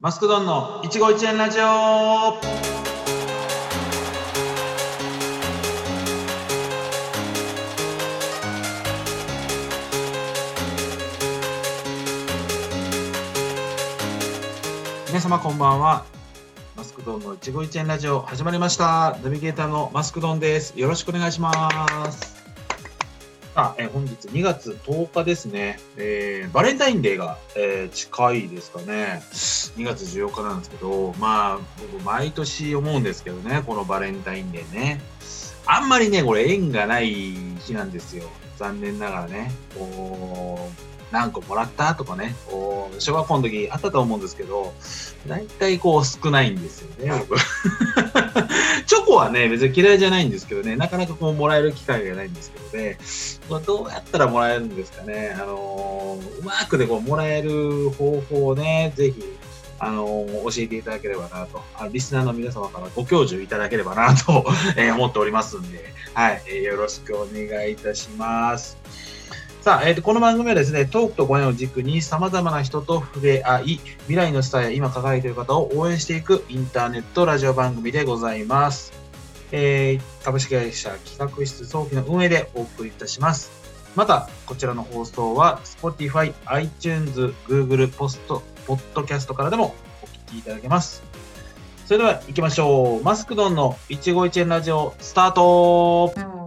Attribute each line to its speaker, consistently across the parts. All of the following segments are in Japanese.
Speaker 1: マスクドンの一期一会ラジオ皆様こんばんは。マスクドンの一期一会ラジオ始まりました。ナビゲーターのマスクドンです。よろしくお願いします。さあ、えー本日2月10日ですね。えーバレンタインデーが、えー近いですかね。2月14日なんですけど、まあ、僕毎年思うんですけどね、このバレンタインデーね。あんまりね、これ縁がない日なんですよ。残念ながらね。こう、何個もらったとかね、こう小学校の時あったと思うんですけど、大体こう少ないんですよね、僕。チョコはね、別に嫌いじゃないんですけどね、なかなかこうもらえる機会がないんですけどね、ま、どうやったらもらえるんですかね、あのーうまくでこうもらえる方法をね、ぜひ、あのー教えていただければなと。あ、リスナーの皆様からご教授いただければなと、えー思っておりますんで、はい、よろしくお願いいたします。さあ、えーと、この番組はですね、トークとご縁を軸に様々な人と触れ合い、未来のスターや今輝いている方を応援していくインターネットラジオ番組でございます。えー株式会社企画室早期の運営でお送りいたします。また、こちらの放送は Spotify、iTunes、Google、ポスト、ポッドキャストからでもお聞きいただけます。それでは行きましょう。マスクドンの一期一会ラジオスタート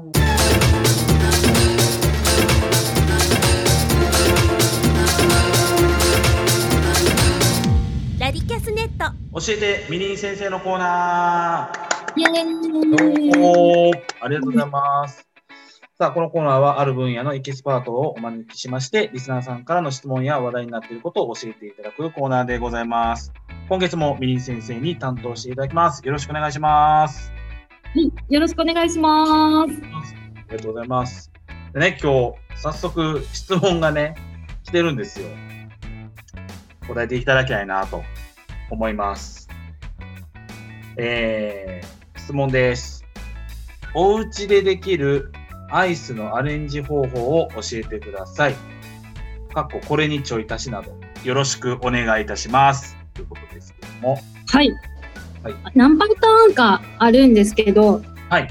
Speaker 1: 教えてミニン先生のコーナー
Speaker 2: イエ
Speaker 1: ど
Speaker 2: ーイ
Speaker 1: ありがとうございます。さあ、このコーナーはある分野のエキスパートをお招きしまして、リスナーさんからの質問や話題になっていることを教えていただくコーナーでございます。今月もミニン先生に担当していただきます。よろしくお願いします。
Speaker 2: はいよろしくお願いします。
Speaker 1: ありがとうございます。でね、今日、早速質問がね、来てるんですよ。答えていただきたいなと思います。えー、質問です。お家でできるアイスのアレンジ方法を教えてください。かっここれにちょい足しなど、よろしくお願いいたします。ということですけども。
Speaker 2: はい。
Speaker 1: はい
Speaker 2: 何パターンかあるんですけど、
Speaker 1: はい。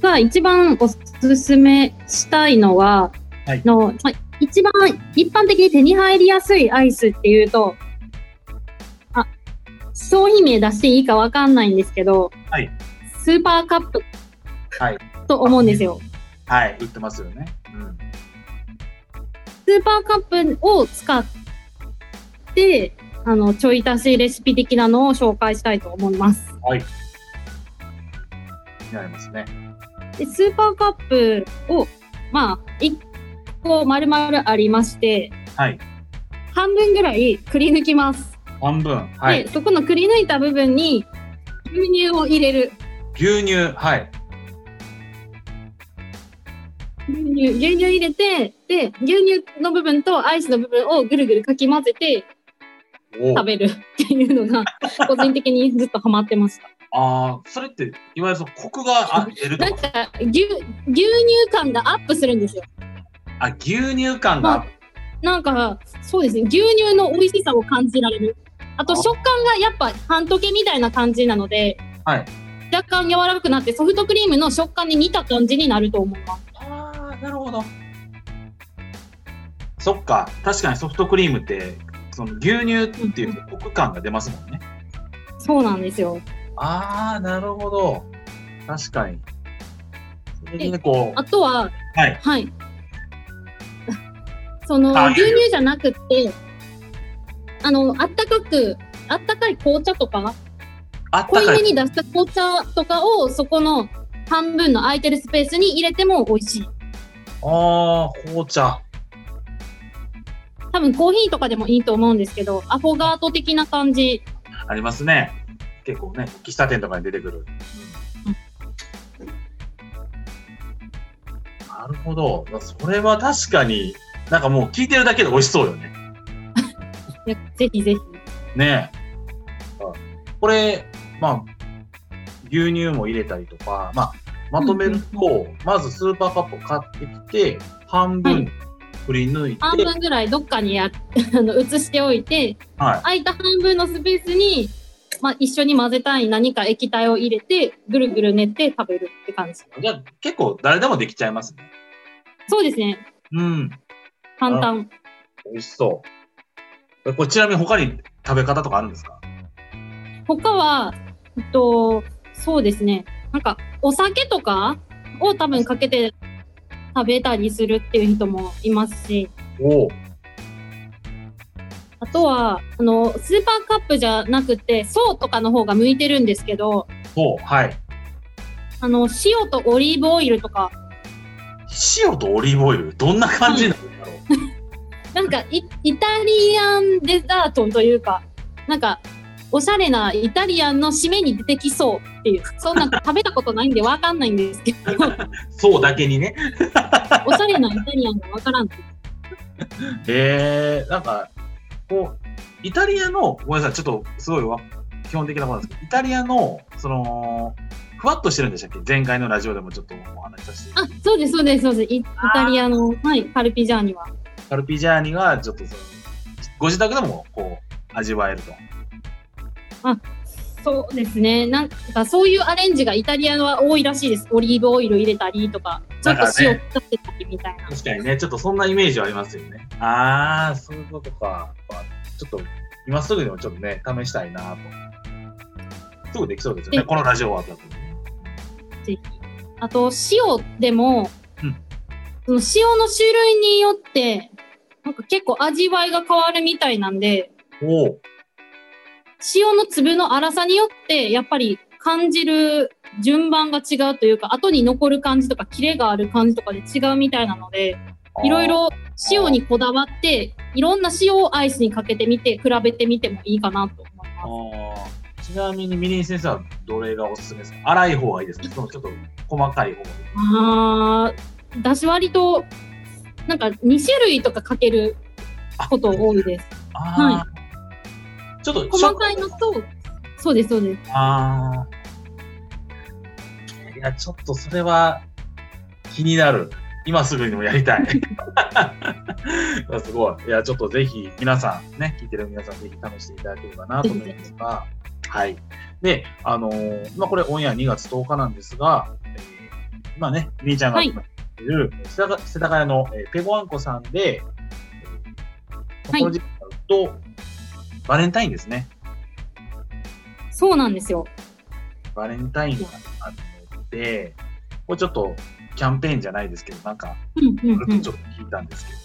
Speaker 2: が一番おすすめしたいのは、
Speaker 1: はい
Speaker 2: のまあ一番一般的に手に入りやすいアイスっていうと、あ、商品名出していいかわかんないんですけど、
Speaker 1: はい
Speaker 2: スーパーカップ
Speaker 1: はい。
Speaker 2: と思うんですよ。
Speaker 1: はい。売ってますよね。うん。
Speaker 2: スーパーカップを使って、あの、ちょい足しレシピ的なのを紹介したいと思います。
Speaker 1: はい。になりますね。
Speaker 2: で、スーパーカップを、まあ、1個丸々ありまして、
Speaker 1: はい。
Speaker 2: 半分ぐらいくり抜きます。
Speaker 1: 半分。はい
Speaker 2: で、。そこのくり抜いた部分に牛乳を入れる。
Speaker 1: 牛乳。はい。
Speaker 2: 牛乳、牛乳入れて、で、牛乳の部分とアイスの部分をぐるぐるかき混ぜて
Speaker 1: お
Speaker 2: 食べるっていうのが、個人的にずっとハマってました。
Speaker 1: ああ、それって、いわゆるそのコクがあ出ると
Speaker 2: なん
Speaker 1: か。
Speaker 2: か、牛、牛乳感がアップするんですよ。
Speaker 1: あ、牛乳感が。
Speaker 2: なんか、そうですね、牛乳の美味しさを感じられる。あと、
Speaker 1: あ
Speaker 2: 食感がやっぱ半溶けみたいな感じなので、
Speaker 1: はい。
Speaker 2: 若干柔らかくなって、ソフトクリームの食感に似た感じになると思います。
Speaker 1: ああ、なるほど。そっか。確かにソフトクリームって、その牛乳っていうとコク感が出ますもんね。
Speaker 2: そうなんですよ。
Speaker 1: ああ、なるほど。確かに。それでね、こう。
Speaker 2: あとは、
Speaker 1: はい。
Speaker 2: はい。その、
Speaker 1: あ
Speaker 2: 牛乳じゃなくって、あの、あったかく、あったかい紅茶とか、
Speaker 1: あったかい。
Speaker 2: 濃いめに出した紅茶とかを、そこの半分の空いてるスペースに入れても美味しい。
Speaker 1: ああ、紅茶。
Speaker 2: 多分コーヒーとかでもいいと思うんですけど、アフォガート的な感じ。
Speaker 1: ありますね。結構ね、喫茶店とかに出てくる。なるほど。それは確かに、なんかもう聞いてるだけで美味しそうよね。
Speaker 2: いやぜひぜひ。
Speaker 1: ねえ。これ、まあ、牛乳も入れたりとか、まあ、まとめると、まずスーパーカップを買ってきて、半分くり抜いて、
Speaker 2: 半分ぐらいどっかにや あの移しておいて、
Speaker 1: はい。
Speaker 2: 空いた半分のスペースに、まあ、一緒に混ぜたい何か液体を入れて、ぐるぐる練って食べるって感じ。
Speaker 1: じゃあ結構誰でもできちゃいますね。
Speaker 2: そうですね。
Speaker 1: うん。
Speaker 2: 簡単。
Speaker 1: 美味しそう。えこれちなみに他に食べ方とかあるんですか？
Speaker 2: 他は、えっと、そうですね。なんか、お酒とかを多分かけて食べたりするっていう人もいますし。あとは、あの、スーパーカップじゃなくて、層とかの方が向いてるんですけど、
Speaker 1: そう、はい。
Speaker 2: あの、塩とオリーブオイルとか、
Speaker 1: 塩とオリーブオイル、どんな感じなんだろう。
Speaker 2: なんかイ、イタリアンデザートというか、なんか、おしゃれなイタリアンの締めに出てきそうっていう、そんな食べたことないんでわかんないんですけど、
Speaker 1: そうだけにね。
Speaker 2: おしゃれなイタリアンがわからん
Speaker 1: えー、なんか、こう、イタリアの、ごめんなさい、ちょっとすごいわ基本的なことなんですけど、イタリアの、その、ふわっとしてるんでしたっけ？前回のラジオでもちょっとお話しさせて。
Speaker 2: あ、そうです、そうです、そうです。イイタリアの、はい、カルピジャーニは。
Speaker 1: カルピジャーニが、ちょっとご自宅でも、こう、味わえると。
Speaker 2: そうですね。なんか、そういうアレンジがイタリアは多いらしいです。オリーブオイル入れたりとか、ちょっと塩かけたりみたいな。
Speaker 1: 確かにね、ちょっとそんなイメージはありますよね。あー、そういうことか。ちょっと、今すぐにもちょっとね、試したいなと。すぐできそうですよね、
Speaker 2: で
Speaker 1: このラジオ終わった後に。
Speaker 2: ぜひ。あと、塩でも、
Speaker 1: うん
Speaker 2: その塩の種類によって、なんか結構味わいが変わるみたいなんで。塩の粒の粗さによって、やっぱり感じる順番が違うというか、後に残る感じとか、キレがある感じとかで違うみたいなので、いろいろ塩にこだわって、いろんな塩をアイスにかけてみて、比べてみてもいいかなと思います。
Speaker 1: ちなみにミリン先生はどれがおすすめですか？粗い方がいいですか？そのちょっと細かい方がいい。
Speaker 2: あー、だし割と、なんか2種類とかかけること多いです。
Speaker 1: あーちょっと
Speaker 2: 細かいのと、そうです、そうです。
Speaker 1: ああ。いや、ちょっとそれは気になる。今すぐにもやりたい。すごい。いや、ちょっとぜひ皆さん、ね、聞いてる皆さん、ぜひ試していただければなと思いますが、はい。で、あのーまあ、これオンエア2月10日なんですが、えー、まあね、みーちゃんが
Speaker 2: はい
Speaker 1: いる、世田谷の、えーペゴワンコさんで、えー
Speaker 2: はい
Speaker 1: この時期と、バレンタインですね。
Speaker 2: そうなんですよ。
Speaker 1: バレンタインがあるので、これちょっとキャンペーンじゃないですけど、なんか、
Speaker 2: うんうんうん
Speaker 1: ちょっと聞いたんですけど、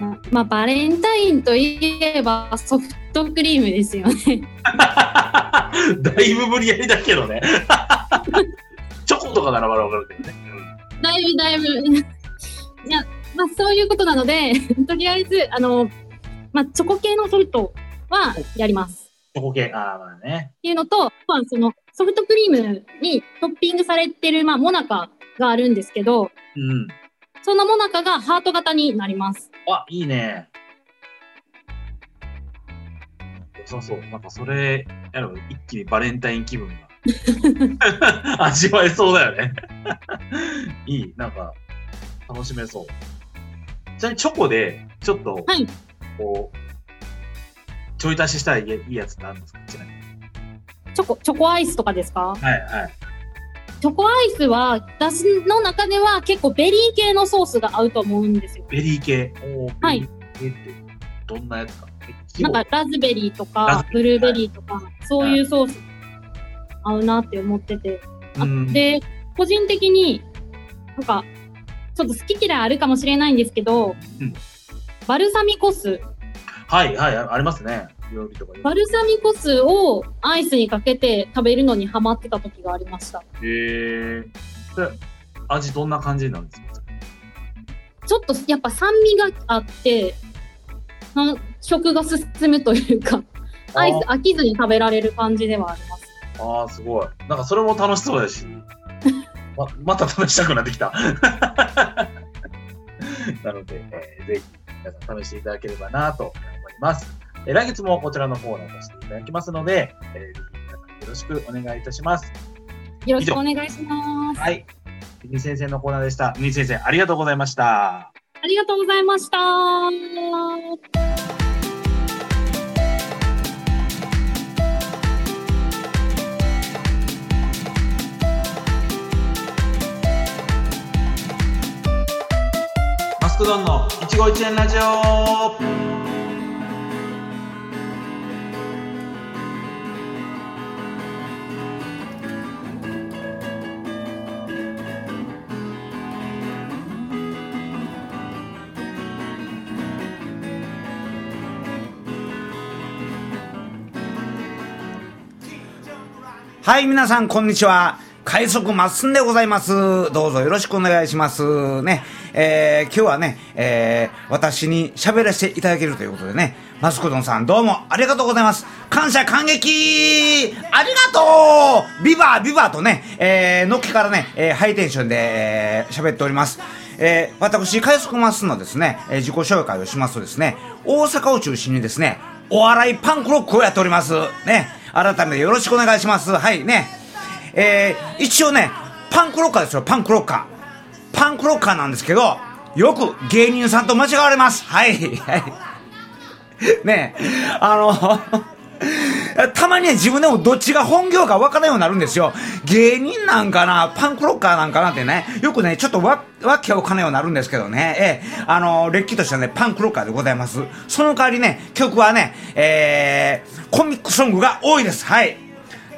Speaker 2: ままあ、バレンタインといえばソフトクリームですよね。
Speaker 1: だいぶ無理やりだけどね。チョコとかならまだわかるけどね。
Speaker 2: だいぶだいぶ。いや、まあそういうことなので、とりあえず、あの、まあチョコ系のソフトはやります。
Speaker 1: チョコ系、ああ、まあね。
Speaker 2: っていうのと、まあそのソフトクリームにトッピングされてる、まあモナカがあるんですけど、
Speaker 1: うん。
Speaker 2: そのモナカがハート型になります。
Speaker 1: あ、いいね。良さそう。なんかそれ、やれば一気にバレンタイン気分が 味わえそうだよね。いい。なんか、楽しめそう。ちなみにチョコで、ちょっと、
Speaker 2: はい
Speaker 1: こう、ちょい足ししたらいいいいやつってあるんですか？ちなみに。
Speaker 2: チョコ、チョコアイスとかですか？
Speaker 1: はいはい。
Speaker 2: チョコアイスは、だしの中では結構ベリー系のソースが合うと思うんですよ。
Speaker 1: ベリー系？
Speaker 2: はい
Speaker 1: ベリー系って、どんなやつか？え
Speaker 2: なんかラズベリーとかブルーベリーとか、そういうソース合うなって思ってて。あ
Speaker 1: うん
Speaker 2: で、個人的に、なんか、ちょっと好き嫌いあるかもしれないんですけど、
Speaker 1: うん
Speaker 2: バルサミコ酢。
Speaker 1: はいはい、あありますね。料理とかで。
Speaker 2: バルサミコ酢をアイスにかけて食べるのにハマってた時がありました。
Speaker 1: へえ。味どんな感じなんですか？
Speaker 2: ちょっとやっぱ酸味があって、な食が進むというか、アイス飽きずに食べられる感じではあります。
Speaker 1: ああ、すごい。なんかそれも楽しそうだし、ままた試したくなってきた。なので、えーぜひ皆さん試していただければなと思います。えー来月もこちらのコーナーとしていただきますので、えーぜひ皆さんよろしくお願いいたします。
Speaker 2: よろしくお願いします。
Speaker 1: はい。ミニ先生のコーナーでした。ミニ先生、ありがとうございました。
Speaker 2: ありがとうございました。
Speaker 1: マスクドンの一期一会ラジオ
Speaker 3: はい、皆さん、こんにちは。快速まっすんでございます。どうぞよろしくお願いします。ね。えー、今日はね、えー、私に喋らせていただけるということでね、マスコドンさんどうもありがとうございます。感謝感激ありがとうビバービバーとね、えー、のっけからね、えー、ハイテンションで、えー、喋っております。えー、私、快速まっすんのですね、えー、自己紹介をしますとですね、大阪を中心にですね、お笑いパンクロックをやっております。ね。改めてよろしくお願いします。はい、ね。えー、一応ね、パンクロッカーですよ、パンクロッカー。パンクロッカーなんですけど、よく芸人さんと間違われます。はい、はい。ねあの、たまに、自分でもどっちが本業か分からんようになるんですよ。芸人なんかな、パンクロッカーなんかなってね、よくね、ちょっとわ、わけわかんないようになるんですけどね、ええ、あの、れっきとしたね、パンクロッカーでございます。その代わりね、曲はね、えー、コミックソングが多いです。はい。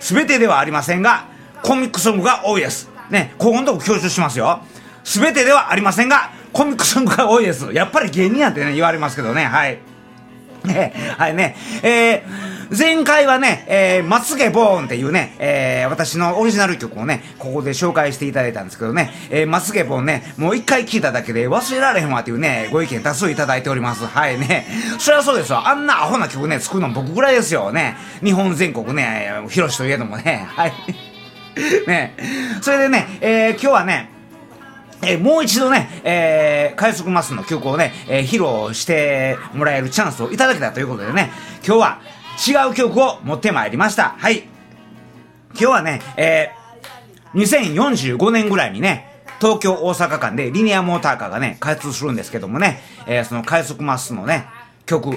Speaker 3: すべてではありませんが、コミックソングが多いです。ね、ここのとこ強調しますよ。すべてではありませんが、コミックソングが多いです。やっぱり芸人やってね、言われますけどね、はい。ね、はいね。えー、前回はね、えー、まつげボーンっていうね、えー、私のオリジナル曲をね、ここで紹介していただいたんですけどね、えー、まつげボーンね、もう一回聴いただけで忘れられへんわっていうね、ご意見多数いただいております。はいね。そりゃそうですよ。あんなアホな曲ね、作るの僕ぐらいですよね。日本全国ね、広しといえどもね、はい。ね。それでね、えー、今日はね、えーもう一度ね、えー、快速マスの曲をね、えー披露してもらえるチャンスをいただけたということでね、今日は違う曲を持ってまいりました。はい。今日はね、えー、2045年ぐらいにね、東京大阪間でリニアモーターカーがね、開通するんですけどもね、えー、その快速マスのね、曲、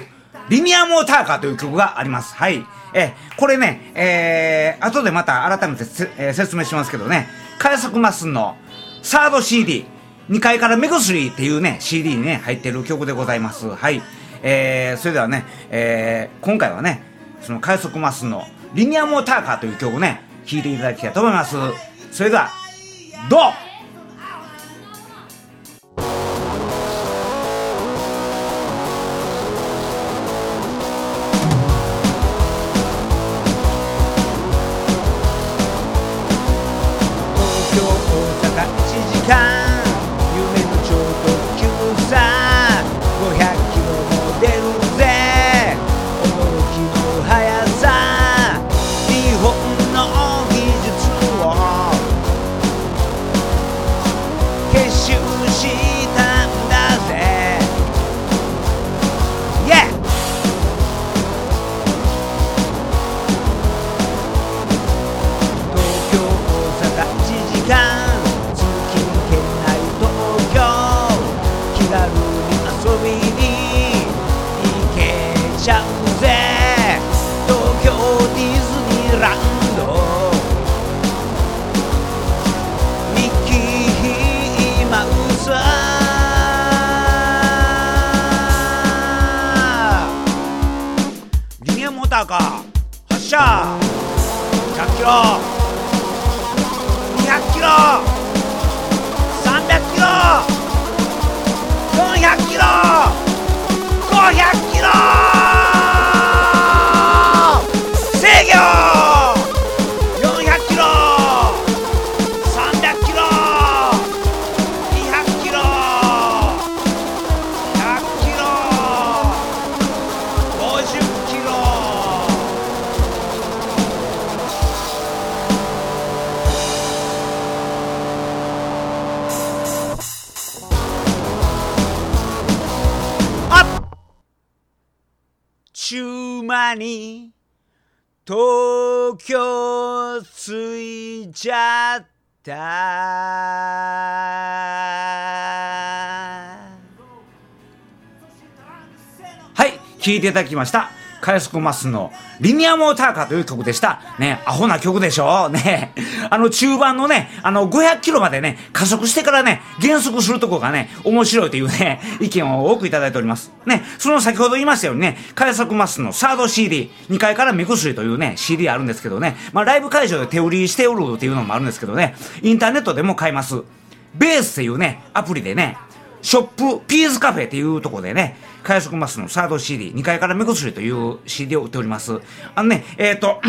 Speaker 3: リニアモーターカーという曲があります。はい。えーこれね、えー、後でまた改めて、えー説明しますけどね、快速マスのサード CD、2階から目薬っていうね、CD にね、入ってる曲でございます。はい。えー、それではね、えー、今回はね、その快速マスのリニアモーターカーという曲をね、聴いていただきたいと思います。それでは、どう時リニアモーターか発車100キロ。200キロ。300キロ。400キロ500キロ。たはい聞いていただきました。快速マスのリニアモーターカーという曲でした。ね、アホな曲でしょね。あの中盤のね、あの500キロまでね、加速してからね、減速するとこがね、面白いというね、意見を多くいただいております。ね、その先ほど言いましたようにね、快速マスのサード CD、2階から目薬というね、CD あるんですけどね、まあライブ会場で手売りしておるっていうのもあるんですけどね、インターネットでも買います。ベースっていうね、アプリでね、ショップ、ピーズカフェっていうとこでね、快速マスのサード CD、2階から目薬という CD を売っております。あのね、えっ、ー、と、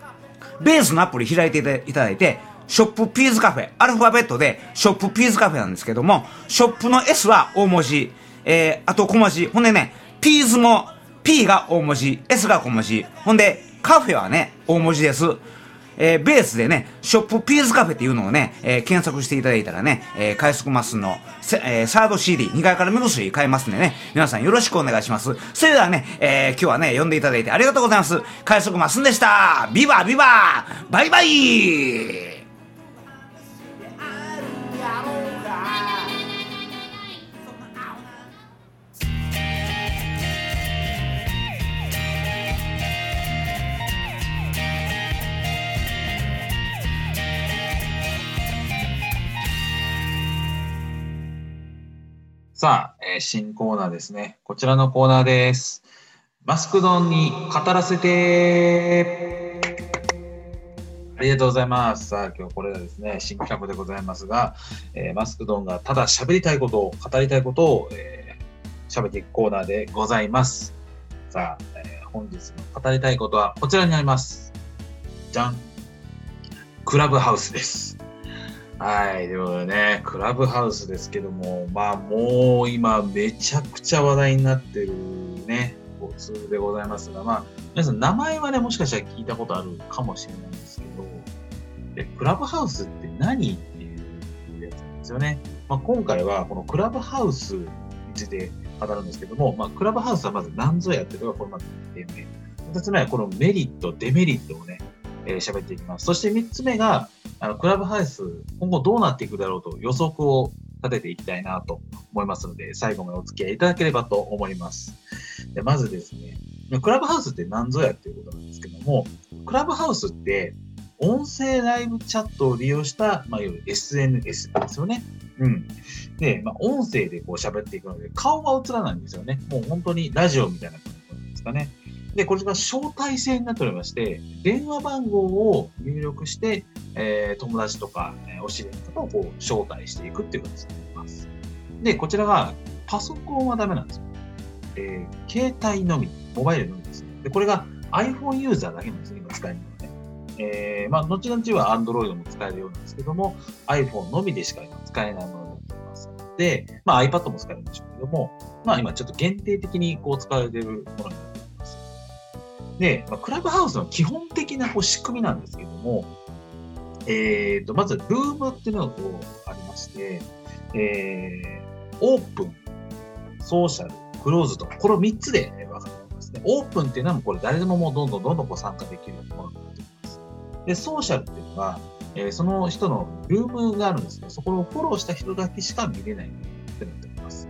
Speaker 3: ベースのアプリ開いていただいて、ショップピーズカフェ、アルファベットでショップピーズカフェなんですけども、ショップの S は大文字、えー、あと小文字、ほんでね、ピーズも P が大文字、S が小文字、ほんでカフェはね、大文字です。えー、ベースでね、ショップピーズカフェっていうのをね、えー、検索していただいたらね、えー、快速マスの、えー、サード CD、2階から目薬買えますんでね、皆さんよろしくお願いします。それではね、えー、今日はね、呼んでいただいてありがとうございます。快速マスんでしたビバビババイバイ
Speaker 1: さあ、えー、新コーナーですね。こちらのコーナーです。マスクドンに語らせてありがとうございます。さあ、今日これがですね、新企画でございますが、えー、マスクドンがただ喋りたいことを、語りたいことを、えー、喋っていくコーナーでございます。さあ、えー、本日の語りたいことはこちらになります。じゃんクラブハウスです。はい、でもね、クラブハウスですけども、まあもう今めちゃくちゃ話題になってるね、ツールでございますが、まあ皆さん名前はね、もしかしたら聞いたことあるかもしれないんですけど、でクラブハウスって何っていうやつなんですよね。まあ、今回はこのクラブハウスについて語るんですけども、まあ、クラブハウスはまず何ぞやっていうのがこれまず1点目。2つ目はこのメリット、デメリットをね、えー、喋っていきます。そして3つ目が、あのクラブハウス、今後どうなっていくだろうと予測を立てていきたいなと思いますので、最後までお付き合いいただければと思います。でまずですね、クラブハウスって何ぞやっていうことなんですけども、クラブハウスって音声ライブチャットを利用した、まあ、いわゆる SNS ですよね。うん。で、まあ、音声でこう喋っていくので、顔は映らないんですよね。もう本当にラジオみたいな感じなんですかね。で、これが招待制になっておりまして、電話番号を入力して、えー、友達とか、え、お知り合いとかをこう招待していくっていう形になります。で、こちらがパソコンはダメなんですよ。えー、携帯のみ、モバイルのみです。で、これが iPhone ユーザーだけなんですね、今使えるのはね。えー、まあ、後々は Android も使えるようなんですけども、iPhone のみでしか今使えないものになっています。で、まあ iPad も使えるんでしょうけども、まあ今ちょっと限定的にこう使われているものになっています。で、まあ、クラブハウスの基本的なこう仕組みなんですけども、えーと、まず、ルームっていうのがこうありまして、えー、オープン、ソーシャル、クローズと、これ3つで分かれてますね。オープンっていうのはこれ誰でももうどんどんどんどんこう参加できるようなものになっています。で、ソーシャルっていうのは、えー、その人のルームがあるんですけど、そこをフォローした人だけしか見れないってなっております。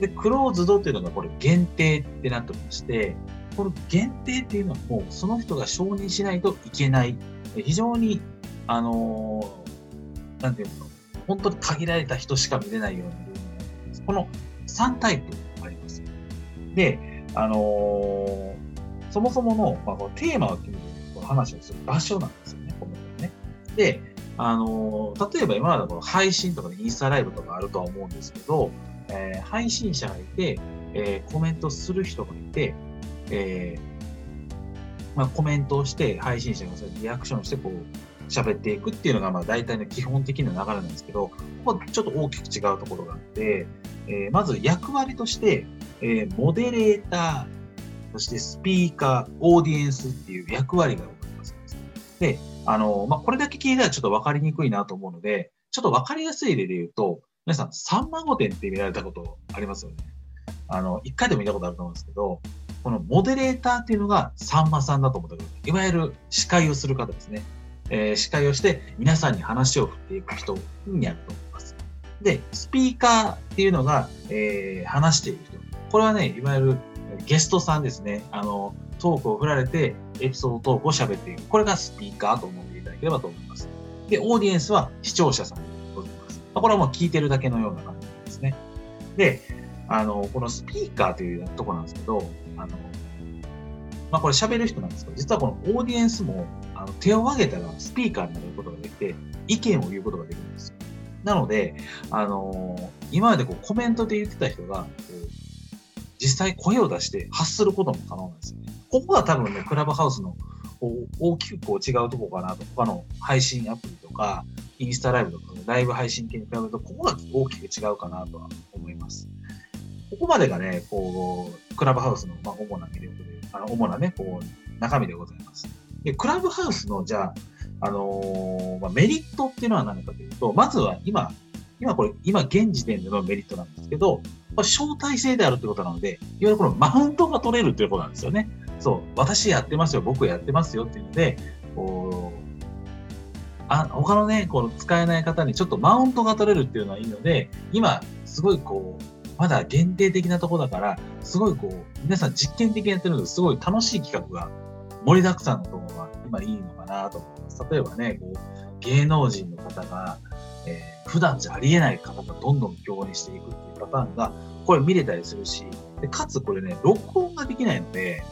Speaker 1: で、クローズドっていうのがこれ限定ってなっておりまして、この限定っていうのはもうその人が承認しないといけない、非常にあのー、なんていうの、本当に限られた人しか見れないようなルームに。この3タイプあります。で、あのー、そもそもの、まあ、このテーマを決めてこの話をする場所なんですよね、このね。で、あのー、例えば今までこの配信とかでインスタライブとかあるとは思うんですけど、えー、配信者がいて、えー、コメントする人がいて、えーまあ、コメントをして配信者がそれリアクションしてこう喋っていくっていうのが、まあ、大体の基本的な流れなんですけど、ここちょっと大きく違うところがあって、えー、まず役割として、えー、モデレーター、そしてスピーカー、オーディエンスっていう役割がございます。で、あの、まあ、これだけ聞いたらちょっとわかりにくいなと思うので、ちょっとわかりやすい例で言うと、皆さん、さんま御殿って見られたことありますよね。あの、一回でも見たことあると思うんですけど、このモデレーターっていうのがさんまさんだと思ってください。いわゆる司会をする方ですね。えー司会をして皆さんに話を振っていく人になると思います。で、スピーカーっていうのが、えー話している人。これはね、いわゆるゲストさんですね。あの、トークを振られて、エピソードトークを喋っている。これがスピーカーと思っていただければと思います。で、オーディエンスは視聴者さんでございます。これはもう聞いてるだけのような感じですね。で、あの、このスピーカーというところなんですけど、あの、まあこれ喋る人なんですけど、実はこのオーディエンスもあの手を挙げたらスピーカーになることができて、意見を言うことができるんですよ。なので、あの今までこうコメントで言ってた人が、実際声を出して発することも可能なんですよね。ここが多分ね、クラブハウスの大きくこう違うとこかなと、他の配信アプリとか、インスタライブとか、ライブ配信系に比べると、ここが大きく違うかなとは思います。ここまでがね、こう、クラブハウスの、まあ、主な魅力で、あの主なね、こう、中身でございます。で、クラブハウスの、じゃあ、あのーまあ、メリットっていうのは何かというと、まずは今、今これ、今現時点でのメリットなんですけど、これ招待制であるってことなので、いわゆるこのマウントが取れるっていうことなんですよね。そう、私やってますよ、僕やってますよっていうので、こう、あ他のね、この使えない方にちょっとマウントが取れるっていうのはいいので、今、すごいこう、まだ限定的なとこだから、すごいこう、皆さん実験的にやってるのですごい楽しい企画が盛りだくさんのところが今いいのかなと思います。例えばね、こう、芸能人の方が、えー普段じゃありえない方がどんどん共演していくっていうパターンが、これ見れたりするし、でかつこれね、録音ができないので、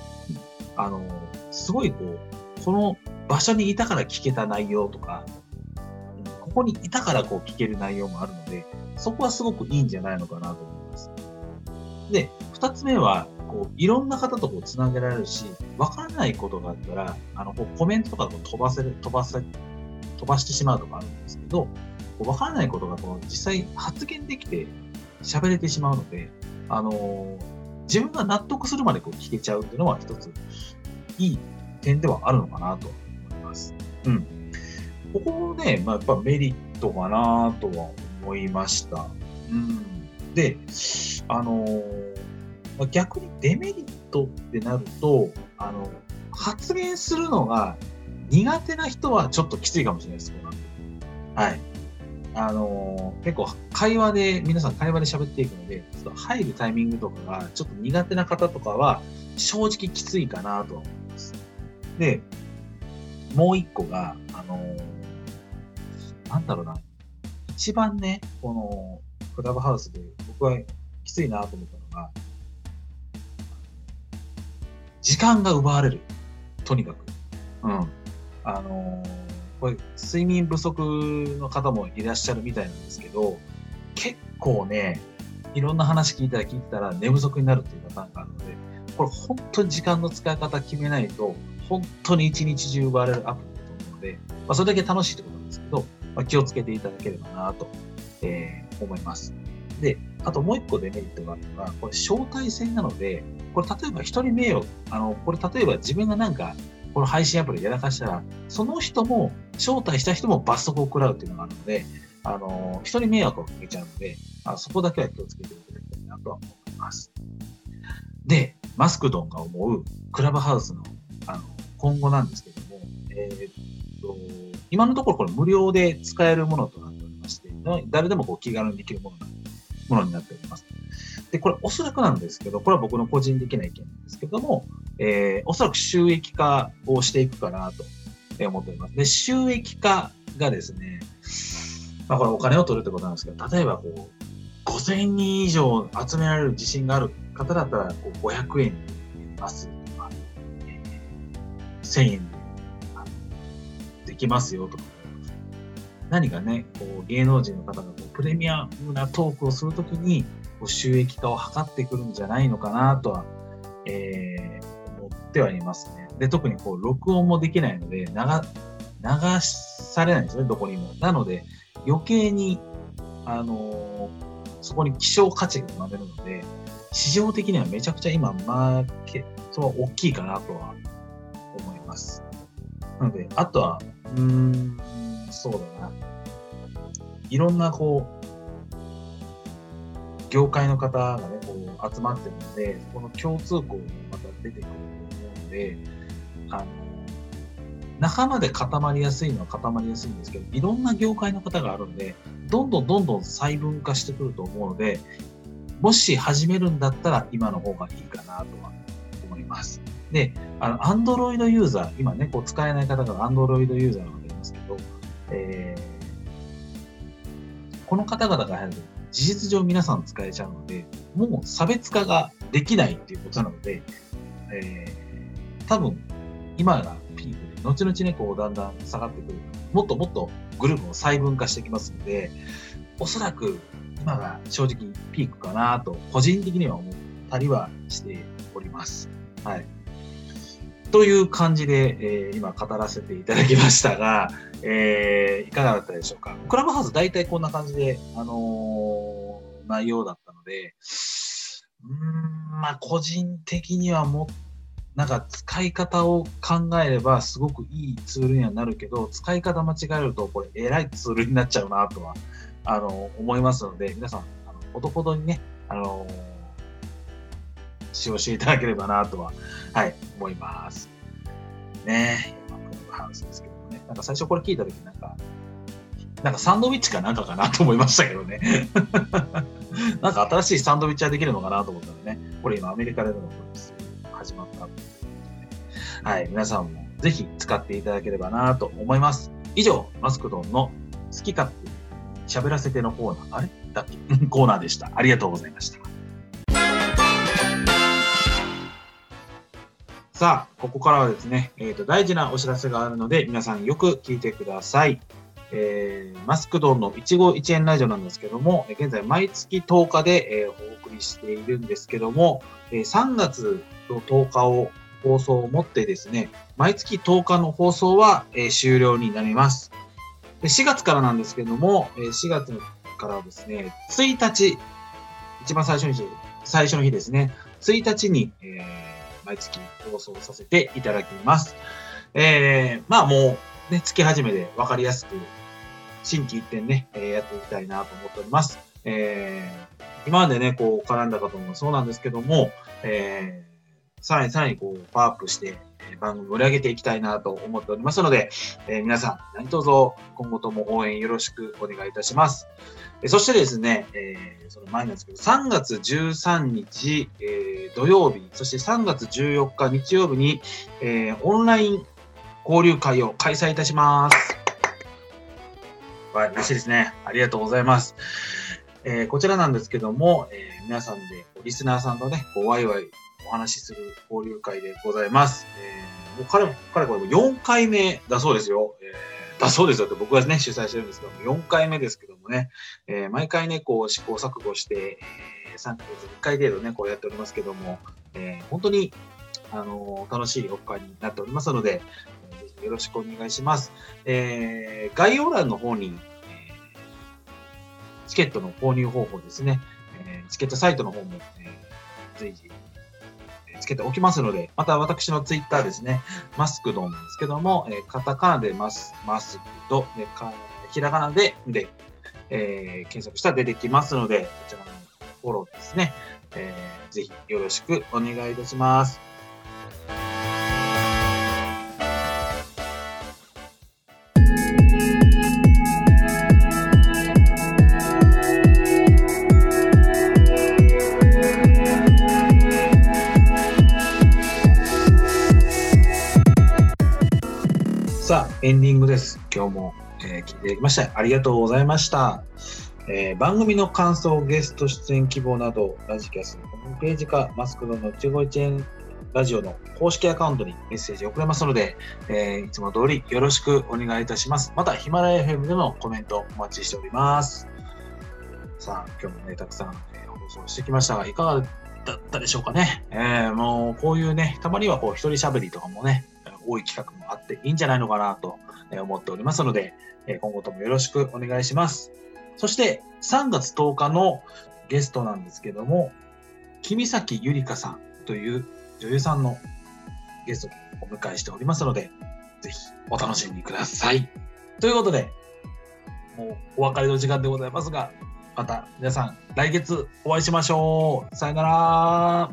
Speaker 1: あの、すごいこう、この場所にいたから聞けた内容とか、ここにいたからこう聞ける内容もあるので、そこはすごくいいんじゃないのかなと思います。で、二つ目は、こう、いろんな方とこう、つなげられるし、わからないことがあったら、あの、こうコメントとかこう飛ばせる、飛ばせ、飛ばしてしまうとかあるんですけど、こうわからないことがこう、実際発言できて喋れてしまうので、あの自分が納得するまでこう聞けちゃうっていうのは一つ、いい点ではあるのかなと思います。うん。ここもね、まあ、やっぱメリットかなとは思いました。うん。で、あのー逆にデメリットってなると、あの、発言するのが苦手な人はちょっときついかもしれないです。このはい。あのー結構会話で、皆さん会話で喋っていくので、ちょっと入るタイミングとかがちょっと苦手な方とかは正直きついかなとは思います。で、もう一個が、あのーなんだろうな、一番ね、このクラブハウスで僕はきついなと思ったのが、時間が奪われる。とにかく。うん。あのーこれ、睡眠不足の方もいらっしゃるみたいなんですけど、結構ね、いろんな話聞いたら聞いてたら寝不足になるっていうパターンがあるので、これ本当に時間の使い方決めないと、本当に一日中奪われるアプリだと思うので、まあ、それだけ楽しいってことなんですけど、まあ、気をつけていただければなと、えー思います。で、あともう一個デメリットがあるのが、これ招待制なので、これ例えば一人名誉、あの、これ例えば自分がなんか、この配信アプリやらかしたら、その人も、招待した人も罰則を食らうっていうのがあるので、あの、人に迷惑をかけちゃうので、あそこだけは気をつけていただきたいなとは思います。で、マスクドンが思うクラブハウスのあの今後なんですけども、えーっと、今のところこれ無料で使えるものとなっ誰でもこう気軽にできるものものになっております。で、これおそらくなんですけど、これは僕の個人的な意見なんですけども、えーおそらく収益化をしていくかなと思っております。で、収益化がですね、まあこれお金を取るってことなんですけど、例えばこう、5000人以上集められる自信がある方だったら、こう500円でますとか、1000円でできますよとか、何かね、こう芸能人の方がこうプレミアムなトークをするときに、こう収益化を図ってくるんじゃないのかなとは、えー思ってはいますね。で、特にこう、録音もできないので、流、流されないんですね、どこにも。なので、余計に、あのーそこに希少価値が生まれるので、市場的にはめちゃくちゃ今、マーケットは大きいかなとは思います。なので、あとは、うーん、そうだな。いろんな、こう、業界の方がね、こう、集まってるので、そこの共通項もまた出てくると思うので、あの、仲間で固まりやすいのは固まりやすいんですけど、いろんな業界の方があるんで、どんどんどんどん細分化してくると思うので、もし始めるんだったら今の方がいいかなとは思います。で、あの、Android ユーザー、今ね、こう使えない方が Android ユーザーがいますけど、えー、この方々が入ると事実上皆さん使えちゃうので、もう差別化ができないっていうことなので、えー、多分今がピークで、後々ね、こうだんだん下がってくる。もっともっとグループを細分化してきますので、おそらく今が正直ピークかなと、個人的には思ったりはしております。はい。という感じで、えー、今語らせていただきましたが、えー、いかがだったでしょうか？クラブハウス大体こんな感じで、あのー、内容だったので、うん、まあ個人的にはも、なんか使い方を考えればすごくいいツールにはなるけど、使い方間違えるとこれえらいツールになっちゃうなとは、あの、思いますので、皆さん、あのほどほどにね、あの使用していただければなとは、はい、思います。ねえ、クラブハウスですけど。なんか最初これ聞いたときなんか、なんかサンドウィッチかなんかかなと思いましたけどね。なんか新しいサンドウィッチはできるのかなと思ったらね、これ今アメリカでの始まったということで、はい、皆さんもぜひ使っていただければなと思います。以上、マスクドンの好き勝手喋らせてのコーナー、あれ？だっけ？コーナーでした。ありがとうございました。さあ、ここからはですね、えーと、大事なお知らせがあるので、皆さんよく聞いてください。えー、マスクドンの一期一円ラジオなんですけども、現在毎月10日で、えー、お送りしているんですけども、えー、3月の10日を放送をもってですね、毎月10日の放送は、えー、終了になります。4月からなんですけども、え、4月からですね、1日、一番最初に、最初の日ですね、1日に、えー毎月放送させていただきます。えー、まあもう、ね、月始めで分かりやすく、新規一点ね、えー、やっていきたいなと思っております。えー、今までね、こう絡んだ方もそうなんですけども、えー、さらにさらにこう、パワーアップして、番組盛り上げていきたいなと思っておりますので、えー、皆さん何卒今後とも応援よろしくお願いいたします。えそしてですね、えー、その前なんですけど、3月13日、え、土曜日、そして3月14日日曜日に、え、オンライン交流会を開催いたします。はい、嬉しいですね。ありがとうございます。え、こちらなんですけども、え、皆さんで、リスナーさんとね、こうワイワイお話しする交流会でございます。えー、もう彼、彼これも4回目だそうですよ。えーだそうですよって僕はね、主催してるんですけども、4回目ですけどもね、えー、毎回ね、こう試行錯誤して、えー、3ヶ月に1回程度ね、こうやっておりますけども、えー、本当に、あの楽しいオフ会になっておりますので、ぜひよろしくお願いします。え概要欄の方に、チケットの購入方法ですね、えチケットサイトの方も、えー、随時つけておきますので、また私のツイッターですね、マスクドンですけども、え、カタカナでマス、マスクと、でひらがなで、で、えー、検索したら出てきますので、こちらのフォローですね、えー、ぜひよろしくお願いいたします。エンディングです。今日も、えー、聞いていただきましてありがとうございました。えー、番組の感想、ゲスト出演希望など、ラジキャスのホームページか、マスクドの一期一円ラジオの公式アカウントにメッセージ送れますので、えー、いつも通りよろしくお願いいたします。また、ヒマラヤ FM でもコメントお待ちしております。さあ、今日もね、たくさん、えー、放送してきましたが、いかがだったでしょうかね。えー、もう、こういうね、たまにはこう、一人喋りとかもね、多い企画もあっていいんじゃないのかなと思っておりますので、今後ともよろしくお願いします。そして3月10日のゲストなんですけども、君崎ゆりかさんという女優さんのゲストをお迎えしておりますので、ぜひお楽しみください。ということで、もうお別れの時間でございますが、また皆さん来月お会いしましょう。さよなら。